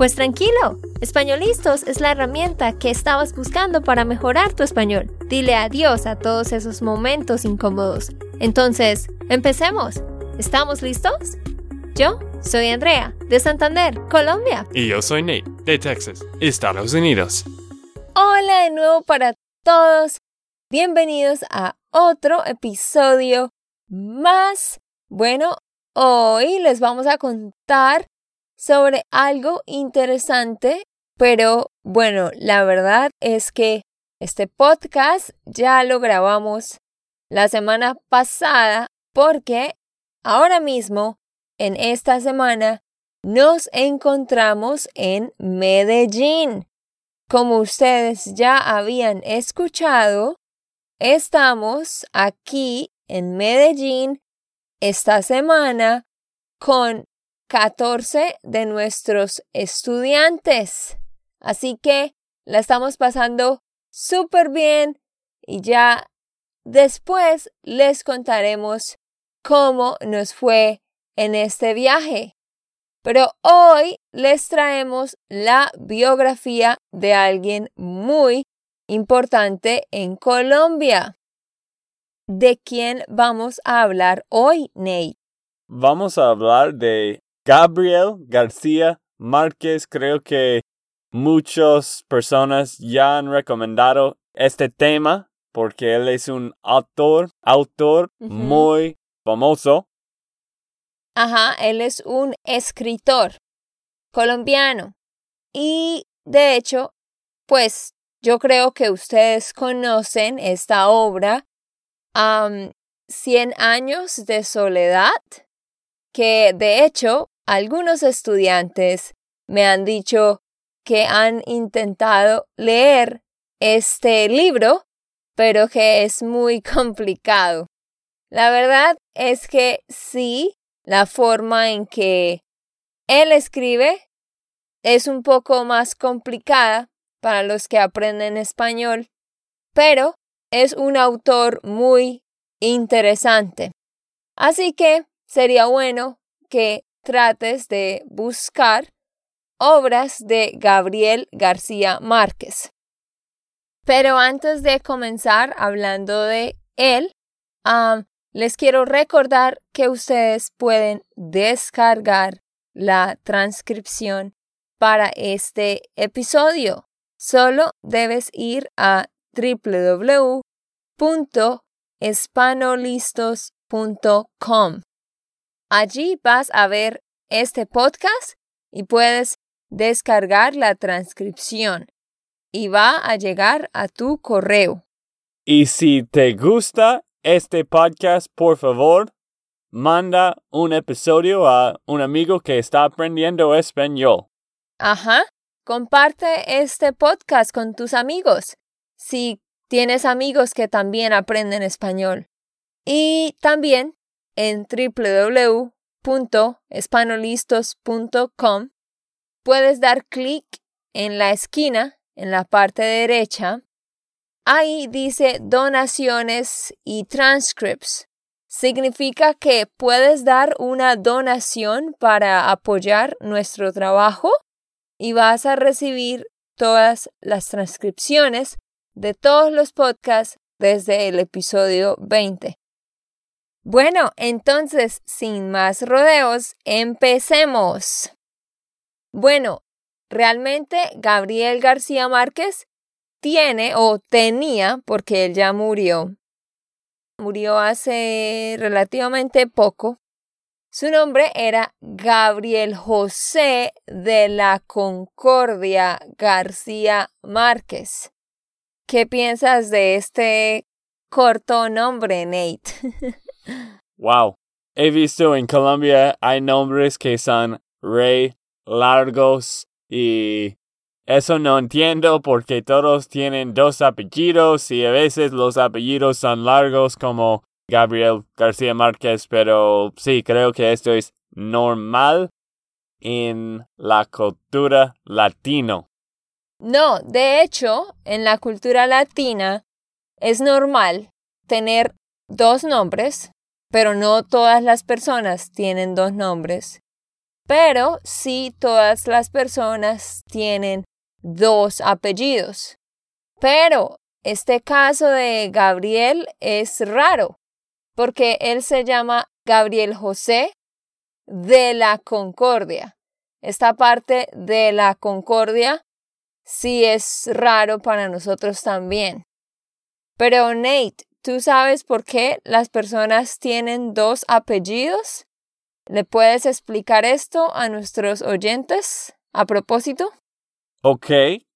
Pues tranquilo, Españolistos es la herramienta que estabas buscando para mejorar tu español. Dile adiós a todos esos momentos incómodos. Entonces, empecemos. ¿Estamos listos? Yo soy Andrea, de Santander, Colombia. Y yo soy Nate, de Texas, Estados Unidos. Hola de nuevo para todos. Bienvenidos a otro episodio más. Bueno, hoy les vamos a contar sobre algo interesante pero bueno, la verdad es que este podcast ya lo grabamos la semana pasada porque ahora mismo, en esta semana, nos encontramos en Medellín. Como ustedes ya habían escuchado, estamos aquí en Medellín esta semana con 14 de nuestros estudiantes. Así que la estamos pasando súper bien y ya después les contaremos cómo nos fue en este viaje. Pero hoy les traemos la biografía de alguien muy importante en Colombia. ¿De quién vamos a hablar hoy, Nate? Vamos a hablar de Gabriel García Márquez. Creo que Muchas personas ya han recomendado este tema porque él es un autor, autor muy famoso. Ajá, él es un escritor colombiano. Y de hecho, pues yo creo que ustedes conocen esta obra, Cien años de soledad, que de hecho algunos estudiantes me han dicho que han intentado leer este libro, pero que es muy complicado. La verdad es que sí, la forma en que él escribe es un poco más complicada para los que aprenden español, pero es un autor muy interesante. Así que sería bueno que trates de buscar obras de Gabriel García Márquez. Pero antes de comenzar hablando de él, les quiero recordar que ustedes pueden descargar la transcripción para este episodio. Solo debes ir a www.espanolistos.com. Allí vas a ver este podcast y puedes descargar la transcripción y va a llegar a tu correo. Y si te gusta este podcast, por favor, manda un episodio a un amigo que está aprendiendo español. Ajá, comparte este podcast con tus amigos si tienes amigos que también aprenden español. Y también en www.espanolistos.com puedes dar clic en la esquina, en la parte derecha. Ahí dice donaciones y transcripts. Significa que puedes dar una donación para apoyar nuestro trabajo y vas a recibir todas las transcripciones de todos los podcasts desde el episodio 20. Bueno, entonces, sin más rodeos, empecemos. Bueno, realmente Gabriel García Márquez tiene o tenía, porque él ya murió, murió hace relativamente poco, su nombre era Gabriel José de la Concordia García Márquez. ¿Qué piensas de este corto nombre, Nate? wow. He visto en Colombia hay nombres que son Rey, largos y eso no entiendo porque todos tienen dos apellidos y a veces los apellidos son largos como Gabriel García Márquez, pero sí, creo que esto es normal en la cultura latino. No, de hecho, en la cultura latina es normal tener dos nombres, pero no todas las personas tienen dos nombres. Pero sí todas las personas tienen dos apellidos. Pero este caso de Gabriel es raro, porque él se llama Gabriel José de la Concordia. Esta parte de la Concordia sí es raro para nosotros también. Pero Nate, ¿tú sabes por qué las personas tienen dos apellidos? ¿Le puedes explicar esto a nuestros oyentes a propósito? Ok,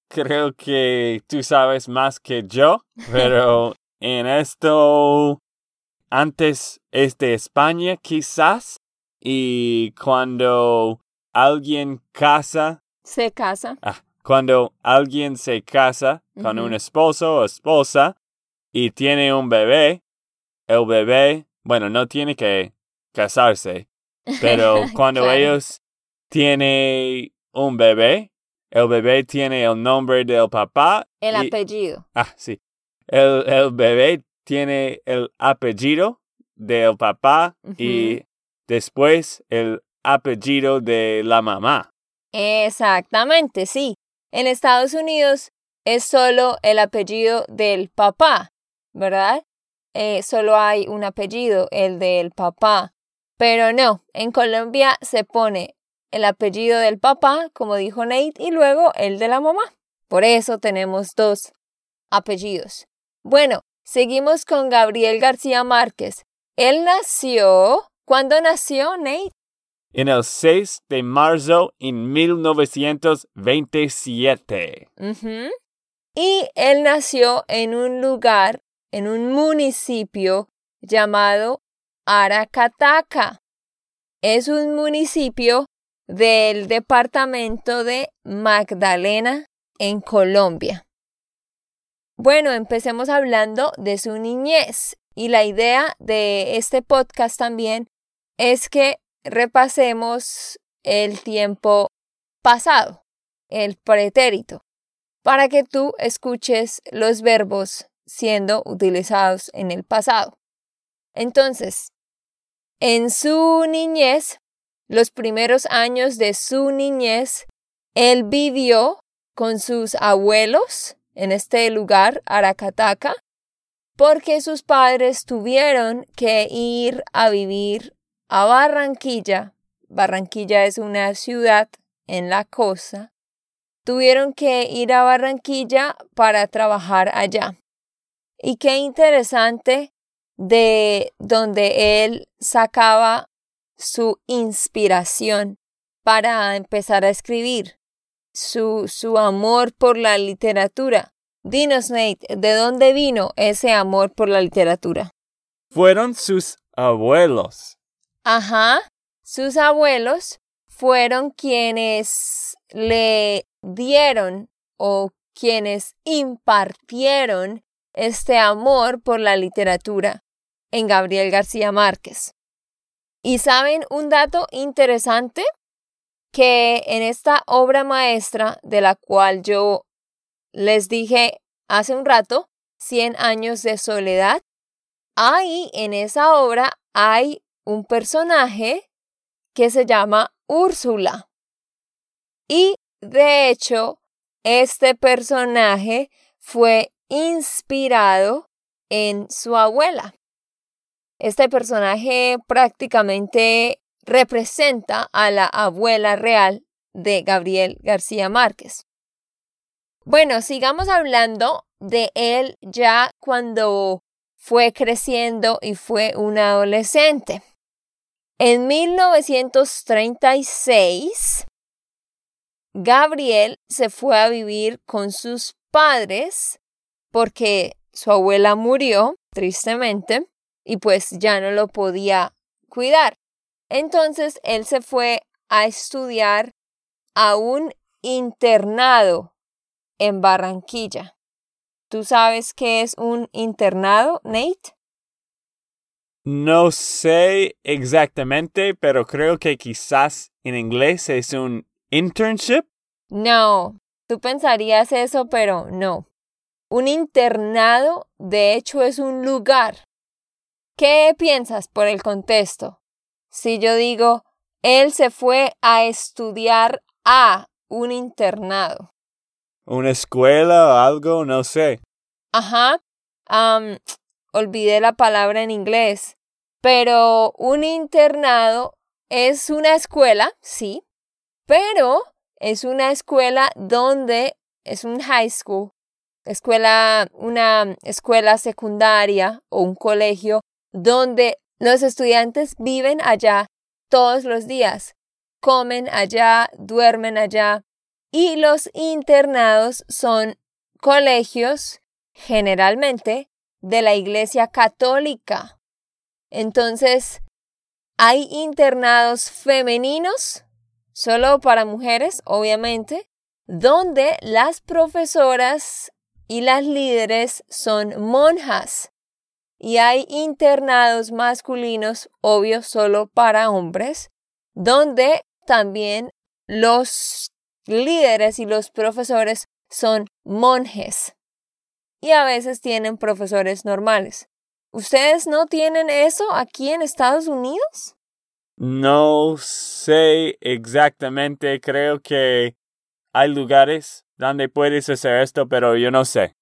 creo que tú sabes más que yo, pero en esto antes es de España quizás y cuando alguien casa se casa ah, cuando alguien se casa con un esposo o esposa y tiene un bebé el bebé bueno no tiene que casarse pero cuando ellos tienen un bebé el bebé tiene el nombre del papá. El apellido. Ah, sí. El, el, bebé tiene el apellido del papá y después el apellido de la mamá. Exactamente, sí. En Estados Unidos es solo el apellido del papá, ¿verdad? Eh, solo hay un apellido, el del papá. Pero no, en Colombia se pone el apellido del papá, como dijo Nate, y luego el de la mamá. Por eso tenemos dos apellidos. Bueno, seguimos con Gabriel García Márquez. Él nació. ¿Cuándo nació, Nate? En el 6 de marzo en 1927. Y él nació en un lugar, en un municipio llamado Aracataca. Es un municipio del departamento de Magdalena en Colombia. Bueno, empecemos hablando de su niñez y la idea de este podcast también es que repasemos el tiempo pasado, el pretérito, para que tú escuches los verbos siendo utilizados en el pasado. Entonces, en su niñez los primeros años de su niñez, él vivió con sus abuelos en este lugar, Aracataca, porque sus padres tuvieron que ir a vivir a Barranquilla. Barranquilla es una ciudad en la costa. Tuvieron que ir a Barranquilla para trabajar allá. Y qué interesante de donde él sacaba su inspiración para empezar a escribir, su, su amor por la literatura. Dinos, Nate, ¿de dónde vino ese amor por la literatura? Fueron sus abuelos. Ajá, sus abuelos fueron quienes le dieron o quienes impartieron este amor por la literatura en Gabriel García Márquez. Y saben un dato interesante que en esta obra maestra de la cual yo les dije hace un rato, 100 años de soledad, ahí en esa obra hay un personaje que se llama Úrsula. Y de hecho, este personaje fue inspirado en su abuela. Este personaje prácticamente representa a la abuela real de Gabriel García Márquez. Bueno, sigamos hablando de él ya cuando fue creciendo y fue un adolescente. En 1936, Gabriel se fue a vivir con sus padres porque su abuela murió, tristemente, y pues ya no lo podía cuidar. Entonces él se fue a estudiar a un internado en Barranquilla. ¿Tú sabes qué es un internado, Nate? No sé exactamente, pero creo que quizás en inglés es un internship. No, tú pensarías eso, pero no. Un internado, de hecho, es un lugar. ¿Qué piensas por el contexto? Si yo digo, él se fue a estudiar a un internado. ¿Una escuela o algo? No sé. Ajá. olvidé la palabra en inglés. Pero un internado es una escuela, sí, pero es una escuela donde es un high school, escuela, una escuela secundaria o un colegio donde los estudiantes viven allá todos los días, comen allá, duermen allá, y los internados son colegios generalmente de la Iglesia Católica. Entonces, hay internados femeninos, solo para mujeres, obviamente, donde las profesoras y las líderes son monjas. Y hay internados masculinos, obvio, solo para hombres, donde también los líderes y los profesores son monjes. Y a veces tienen profesores normales. ¿Ustedes no tienen eso aquí en Estados Unidos? No sé exactamente, creo que hay lugares donde puedes hacer esto, pero yo no sé.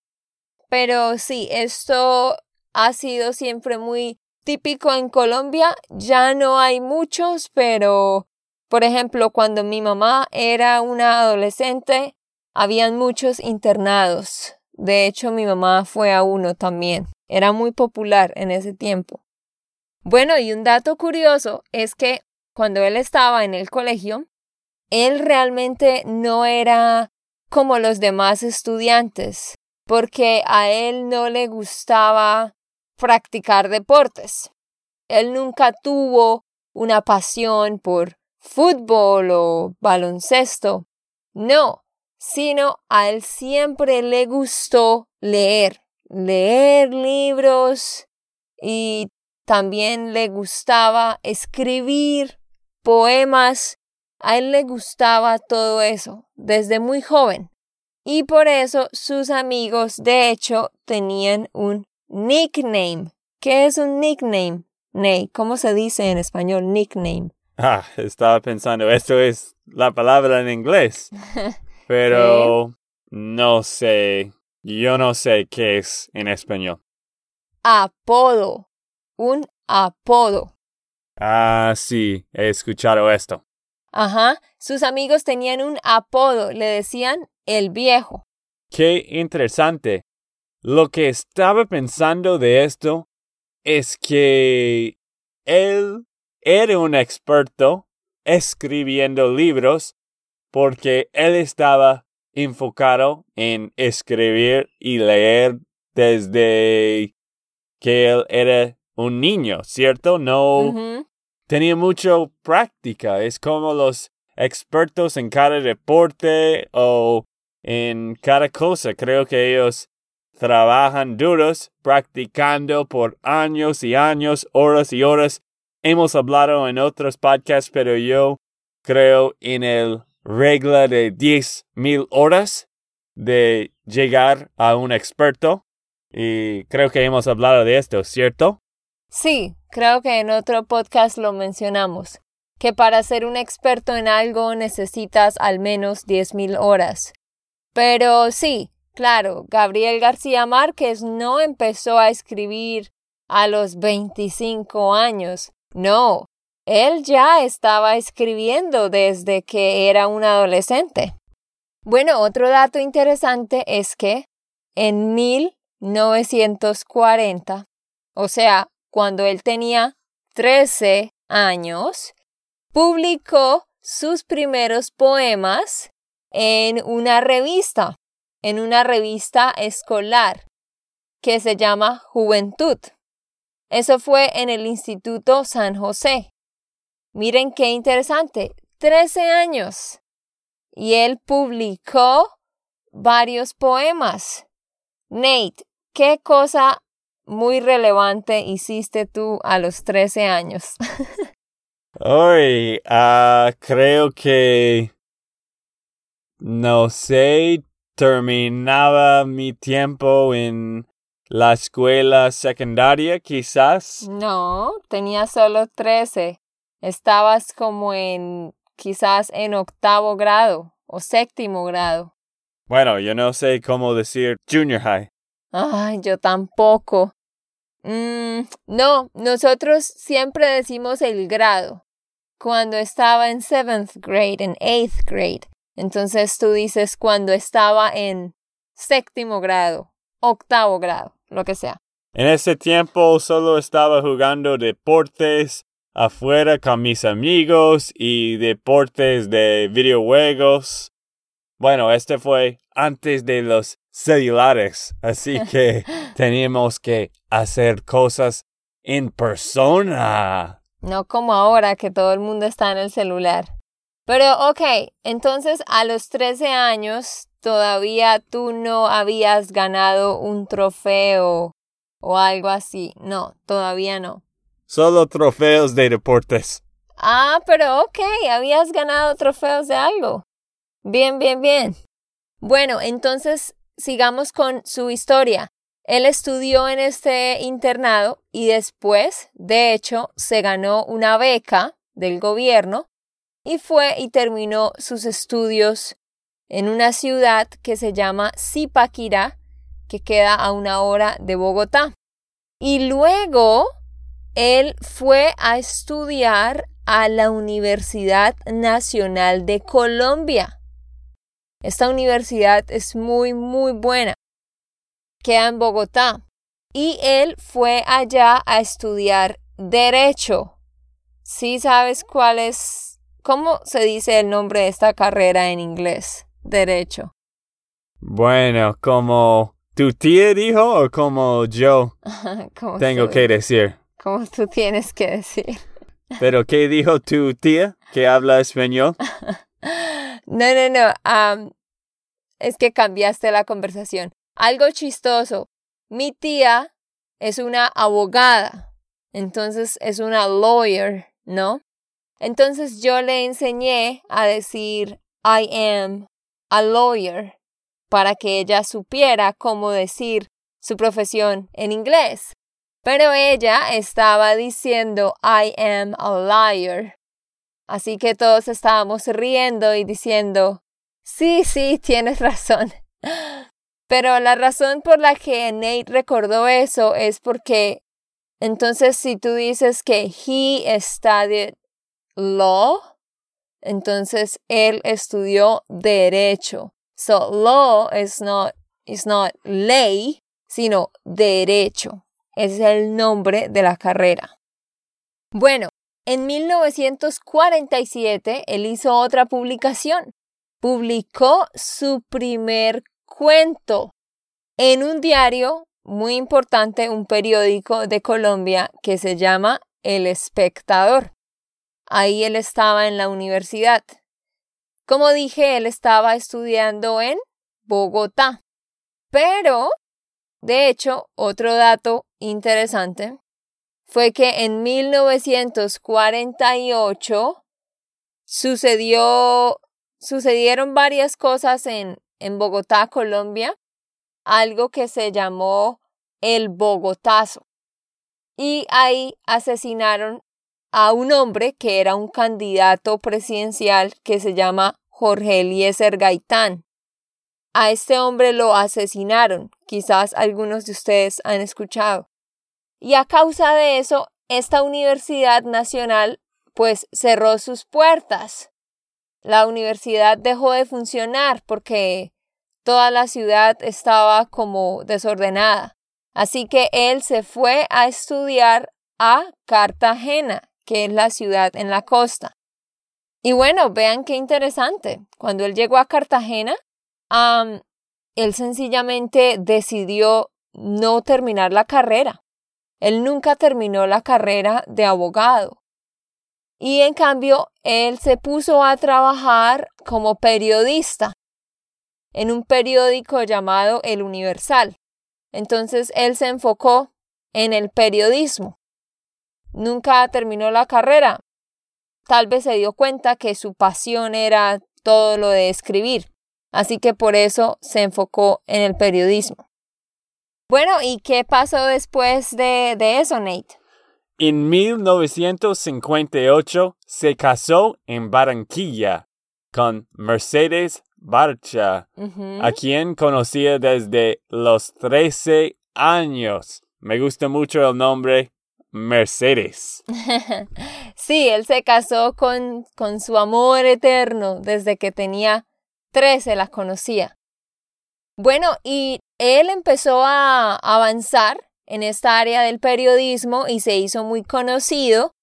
Pero sí, esto ha sido siempre muy típico en Colombia. Ya no hay muchos, pero por ejemplo, cuando mi mamá era una adolescente, habían muchos internados. De hecho, mi mamá fue a uno también. Era muy popular en ese tiempo. Bueno, y un dato curioso es que cuando él estaba en el colegio, él realmente no era como los demás estudiantes, porque a él no le gustaba practicar deportes. Él nunca tuvo una pasión por fútbol o baloncesto. No, sino a él siempre le gustó leer leer libros y también le gustaba escribir poemas. A él le gustaba todo eso desde muy joven. Y por eso sus amigos, de hecho, tenían un nickname. ¿Qué es un nickname? Ney, ¿cómo se dice en español nickname? Ah, estaba pensando, esto es la palabra en inglés. Pero no sé yo no sé qué es en español. Apodo. Un apodo. Ah, sí, he escuchado esto. Ajá, sus amigos tenían un apodo, le decían el viejo. Qué interesante. Lo que estaba pensando de esto es que él era un experto escribiendo libros porque él estaba enfocado en escribir y leer desde que él era un niño, ¿cierto? No tenía mucha práctica. Es como los expertos en cada deporte o en cada cosa. Creo que ellos trabajan duros, practicando por años y años, horas y horas. Hemos hablado en otros podcasts, pero yo creo en el regla de diez mil horas de llegar a un experto. Y creo que hemos hablado de esto, ¿cierto? Sí, creo que en otro podcast lo mencionamos, que para ser un experto en algo necesitas al menos diez mil horas. Pero sí, claro, Gabriel García Márquez no empezó a escribir a los 25 años. No, él ya estaba escribiendo desde que era un adolescente. Bueno, otro dato interesante es que en 1940, o sea, cuando él tenía 13 años, publicó sus primeros poemas en una revista, en una revista escolar que se llama Juventud. Eso fue en el Instituto San José. Miren qué interesante, 13 años. Y él publicó varios poemas. Nate, ¿qué cosa muy relevante hiciste tú a los 13 años? Hoy, ah, creo que, no sé, terminaba mi tiempo en la escuela secundaria, quizás. No, tenía solo 13. Estabas como en, quizás en octavo grado o séptimo grado. Bueno, yo no sé cómo decir junior high. Ay, yo tampoco. Mm, no, nosotros siempre decimos el grado. Cuando estaba en seventh grade, en eighth grade. Entonces tú dices cuando estaba en séptimo grado, octavo grado, lo que sea. En ese tiempo solo estaba jugando deportes afuera con mis amigos y deportes de videojuegos. Bueno, este fue antes de los celulares, así que teníamos que hacer cosas en persona. No como ahora que todo el mundo está en el celular. Pero ok, entonces a los 13 años todavía tú no habías ganado un trofeo o algo así. No, todavía no. Solo trofeos de deportes. Ah, pero ok, habías ganado trofeos de algo. Bien, bien, bien. Bueno, entonces sigamos con su historia. Él estudió en este internado y después, de hecho, se ganó una beca del gobierno y fue y terminó sus estudios en una ciudad que se llama Zipaquirá, que queda a una hora de Bogotá. Y luego él fue a estudiar a la Universidad Nacional de Colombia. Esta universidad es muy, muy buena. Queda en Bogotá. Y él fue allá a estudiar Derecho. ¿Sí sabes cuál es? ¿Cómo se dice el nombre de esta carrera en inglés? Derecho. Bueno, como tu tía dijo o como yo tengo que decir. Como tú tienes que decir. Pero ¿qué dijo tu tía que habla español? No, no, no. es que cambiaste la conversación. Algo chistoso. Mi tía es una abogada. Entonces es una lawyer, ¿no? Entonces yo le enseñé a decir I am a lawyer para que ella supiera cómo decir su profesión en inglés. Pero ella estaba diciendo I am a liar. Así que todos estábamos riendo y diciendo, sí, sí, tienes razón. Pero la razón por la que Nate recordó eso es porque entonces si tú dices que he studied law, entonces él estudió derecho. So law is not, is not ley, sino derecho. es el nombre de la carrera. Bueno, en 1947 él hizo otra publicación. Publicó su primer cuento en un diario muy importante, un periódico de Colombia que se llama El Espectador. Ahí él estaba en la universidad. Como dije, él estaba estudiando en Bogotá. Pero, de hecho, otro dato interesante fue que en 1948 sucedió, sucedieron varias cosas en, en Bogotá, Colombia, algo que se llamó el Bogotazo. Y ahí asesinaron a un hombre que era un candidato presidencial que se llama Jorge Eliezer Gaitán. A este hombre lo asesinaron, quizás algunos de ustedes han escuchado. Y a causa de eso, esta Universidad Nacional pues cerró sus puertas. La universidad dejó de funcionar porque toda la ciudad estaba como desordenada. Así que él se fue a estudiar a Cartagena, que es la ciudad en la costa. Y bueno, vean qué interesante. Cuando él llegó a Cartagena, él sencillamente decidió no terminar la carrera. Él nunca terminó la carrera de abogado. Y en cambio, él se puso a trabajar como periodista en un periódico llamado El Universal. Entonces, él se enfocó en el periodismo. Nunca terminó la carrera. Tal vez se dio cuenta que su pasión era todo lo de escribir, así que por eso se enfocó en el periodismo. Bueno, ¿y qué pasó después de, de eso, Nate? En 1958 se casó en Barranquilla con Mercedes Barcha, a quien conocía desde los 13 años. Me gusta mucho el nombre Mercedes. sí, él se casó con, con su amor eterno desde que tenía 13, la conocía. Bueno, y él empezó a avanzar en esta área del periodismo y se hizo muy conocido.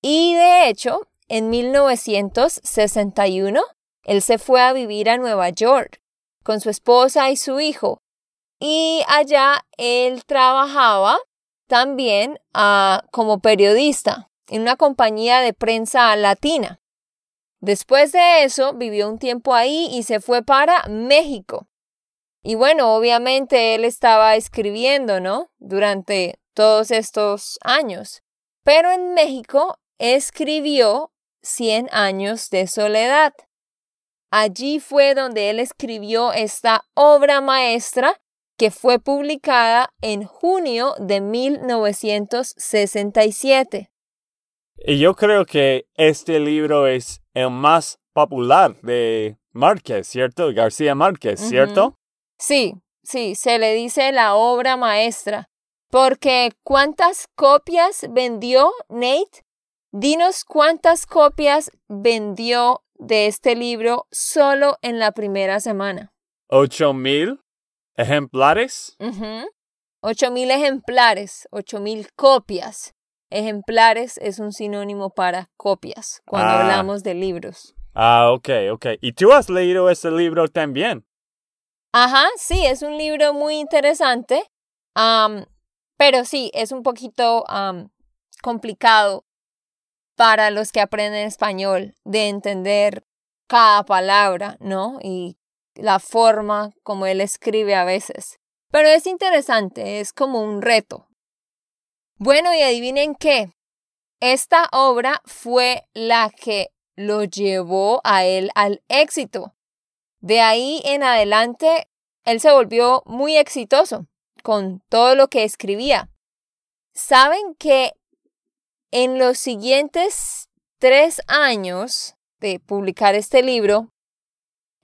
Y de hecho, en 1961, él se fue a vivir a Nueva York con su esposa y su hijo. Y allá él trabajaba también ah, como periodista en una compañía de prensa latina. Después de eso, vivió un tiempo ahí y se fue para México. Y bueno, obviamente él estaba escribiendo, ¿no? Durante todos estos años. Pero en México escribió Cien años de soledad. Allí fue donde él escribió esta obra maestra que fue publicada en junio de 1967. Y yo creo que este libro es el más popular de Márquez, ¿cierto? García Márquez, ¿cierto? Sí, sí, se le dice la obra maestra. Porque ¿cuántas copias vendió Nate? Dinos cuántas copias vendió de este libro solo en la primera semana. ¿Ocho mil ejemplares? Ocho mil ejemplares, ocho mil copias. Ejemplares es un sinónimo para copias cuando ah. hablamos de libros. Ah, ok, ok. ¿Y tú has leído ese libro también? Ajá, sí, es un libro muy interesante, pero sí, es un poquito complicado para los que aprenden español de entender cada palabra, ¿no? Y la forma como él escribe a veces. Pero es interesante, es como un reto. Bueno, y adivinen qué. Esta obra fue la que lo llevó a él al éxito. De ahí en adelante, él se volvió muy exitoso con todo lo que escribía. Saben que en los siguientes tres años de publicar este libro,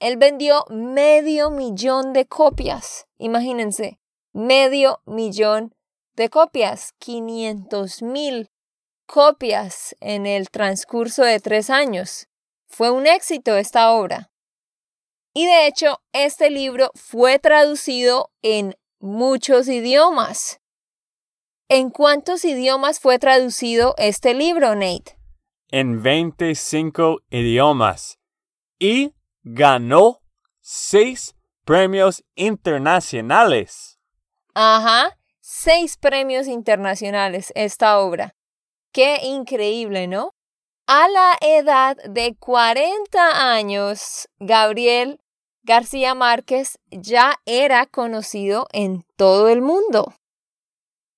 él vendió medio millón de copias. Imagínense, medio millón de copias, 500 mil copias en el transcurso de tres años. Fue un éxito esta obra. Y de hecho, este libro fue traducido en muchos idiomas. ¿En cuántos idiomas fue traducido este libro, Nate? En 25 idiomas. Y ganó seis premios internacionales. Ajá, seis premios internacionales esta obra. Qué increíble, ¿no? A la edad de 40 años, Gabriel García Márquez ya era conocido en todo el mundo.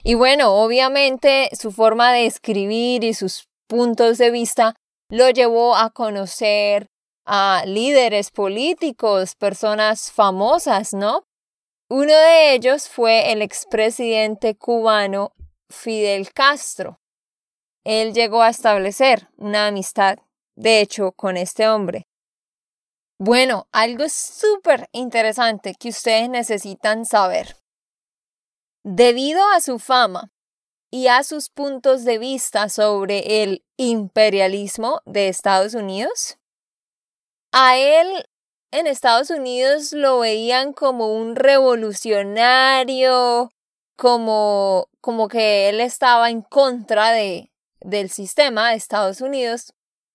Y bueno, obviamente su forma de escribir y sus puntos de vista lo llevó a conocer a líderes políticos, personas famosas, ¿no? Uno de ellos fue el expresidente cubano Fidel Castro. Él llegó a establecer una amistad, de hecho, con este hombre. Bueno, algo súper interesante que ustedes necesitan saber. Debido a su fama y a sus puntos de vista sobre el imperialismo de Estados Unidos, a él en Estados Unidos lo veían como un revolucionario, como, como que él estaba en contra de, del sistema de Estados Unidos.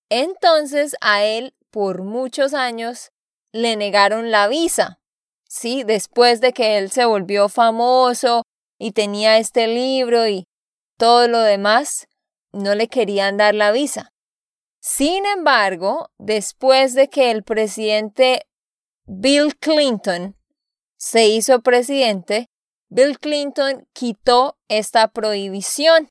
Entonces a él por muchos años le negaron la visa. Sí, después de que él se volvió famoso y tenía este libro y todo lo demás, no le querían dar la visa. Sin embargo, después de que el presidente Bill Clinton se hizo presidente, Bill Clinton quitó esta prohibición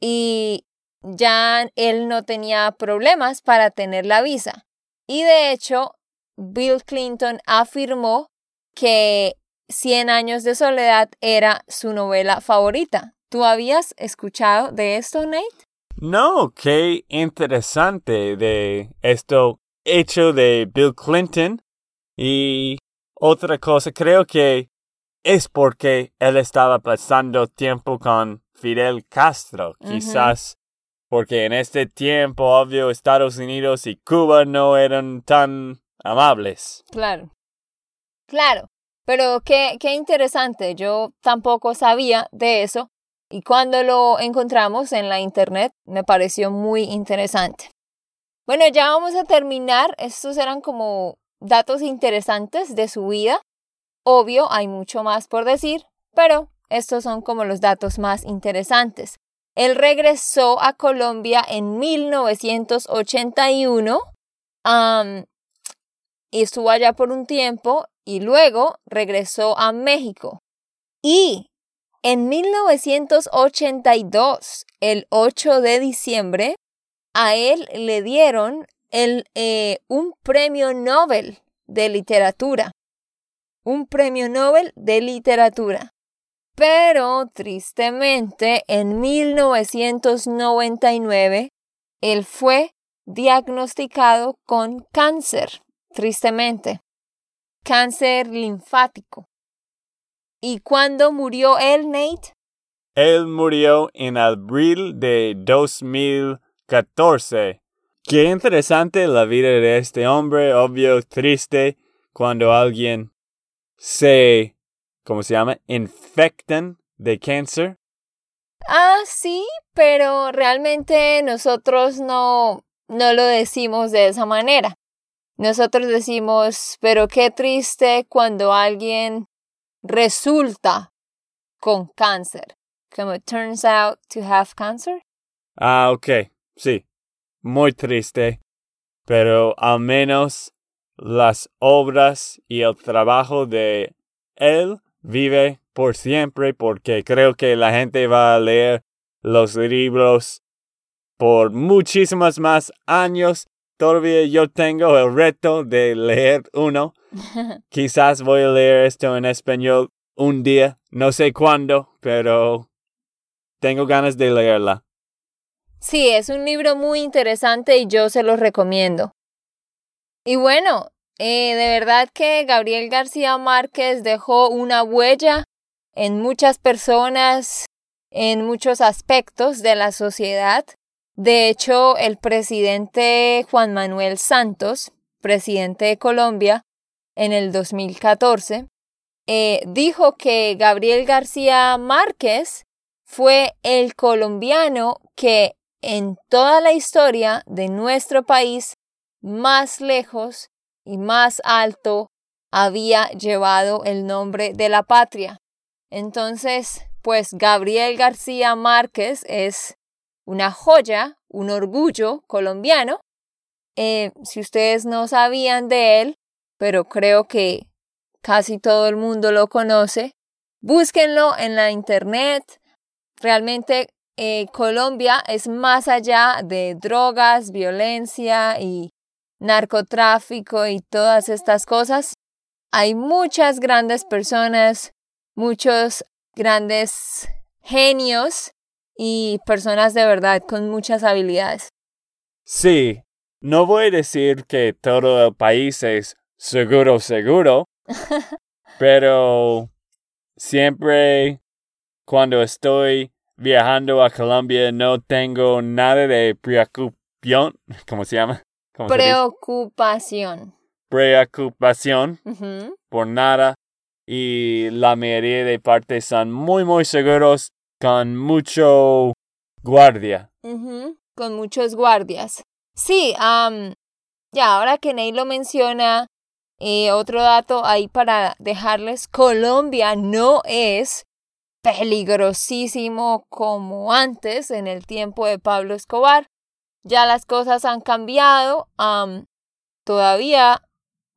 y ya él no tenía problemas para tener la visa. Y de hecho, Bill Clinton afirmó que Cien años de soledad era su novela favorita. ¿Tú habías escuchado de esto, Nate? No, qué interesante de esto hecho de Bill Clinton. Y otra cosa, creo que es porque él estaba pasando tiempo con Fidel Castro. Quizás porque en este tiempo, obvio, Estados Unidos y Cuba no eran tan amables. Claro. Claro. Pero qué, qué interesante, yo tampoco sabía de eso y cuando lo encontramos en la internet me pareció muy interesante. Bueno, ya vamos a terminar. Estos eran como datos interesantes de su vida. Obvio, hay mucho más por decir, pero estos son como los datos más interesantes. Él regresó a Colombia en 1981 y estuvo allá por un tiempo y luego regresó a México. Y en 1982, el 8 de diciembre, a él le dieron el, eh, un premio Nobel de literatura. Un premio Nobel de literatura. Pero tristemente, en 1999, él fue diagnosticado con cáncer. Tristemente cáncer linfático. ¿Y cuándo murió él, Nate? Él murió en abril de 2014. Qué interesante la vida de este hombre, obvio, triste, cuando alguien se, ¿cómo se llama? Infectan de cáncer. Ah, sí, pero realmente nosotros no, no lo decimos de esa manera. Nosotros decimos, pero qué triste cuando alguien resulta con cáncer. Como it turns out to have cancer. Ah, ok. Sí. Muy triste. Pero al menos las obras y el trabajo de él vive por siempre porque creo que la gente va a leer los libros por muchísimos más años todavía yo tengo el reto de leer uno. Quizás voy a leer esto en español un día, no sé cuándo, pero tengo ganas de leerla. Sí, es un libro muy interesante y yo se lo recomiendo. Y bueno, eh, de verdad que Gabriel García Márquez dejó una huella en muchas personas, en muchos aspectos de la sociedad. De hecho, el presidente Juan Manuel Santos, presidente de Colombia, en el 2014, eh, dijo que Gabriel García Márquez fue el colombiano que en toda la historia de nuestro país más lejos y más alto había llevado el nombre de la patria. Entonces, pues Gabriel García Márquez es una joya, un orgullo colombiano. Eh, si ustedes no sabían de él, pero creo que casi todo el mundo lo conoce, búsquenlo en la internet. Realmente eh, Colombia es más allá de drogas, violencia y narcotráfico y todas estas cosas. Hay muchas grandes personas, muchos grandes genios y personas de verdad con muchas habilidades. Sí, no voy a decir que todo el país es seguro, seguro, pero siempre cuando estoy viajando a Colombia no tengo nada de preocupación, ¿cómo se llama? Preocupación. Preocupación por nada y la mayoría de partes son muy muy seguros con mucho guardia. con muchos guardias. Sí, ya ahora que Ney lo menciona, eh, otro dato ahí para dejarles, Colombia no es peligrosísimo como antes en el tiempo de Pablo Escobar. Ya las cosas han cambiado, todavía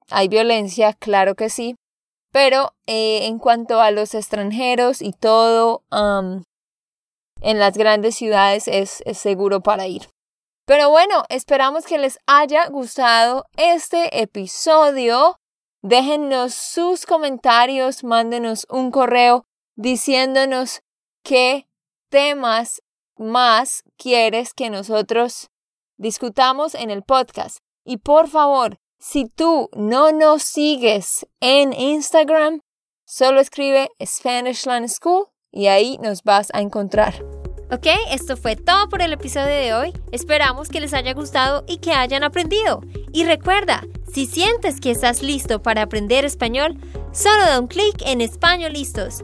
hay violencia, claro que sí, Pero eh, en cuanto a los extranjeros y todo, en las grandes ciudades es, es seguro para ir. Pero bueno, esperamos que les haya gustado este episodio. Déjennos sus comentarios, mándenos un correo diciéndonos qué temas más quieres que nosotros discutamos en el podcast. Y por favor, si tú no nos sigues en Instagram, solo escribe Spanishland School y ahí nos vas a encontrar. Ok, esto fue todo por el episodio de hoy. Esperamos que les haya gustado y que hayan aprendido. Y recuerda, si sientes que estás listo para aprender español, solo da un clic en Español Listos.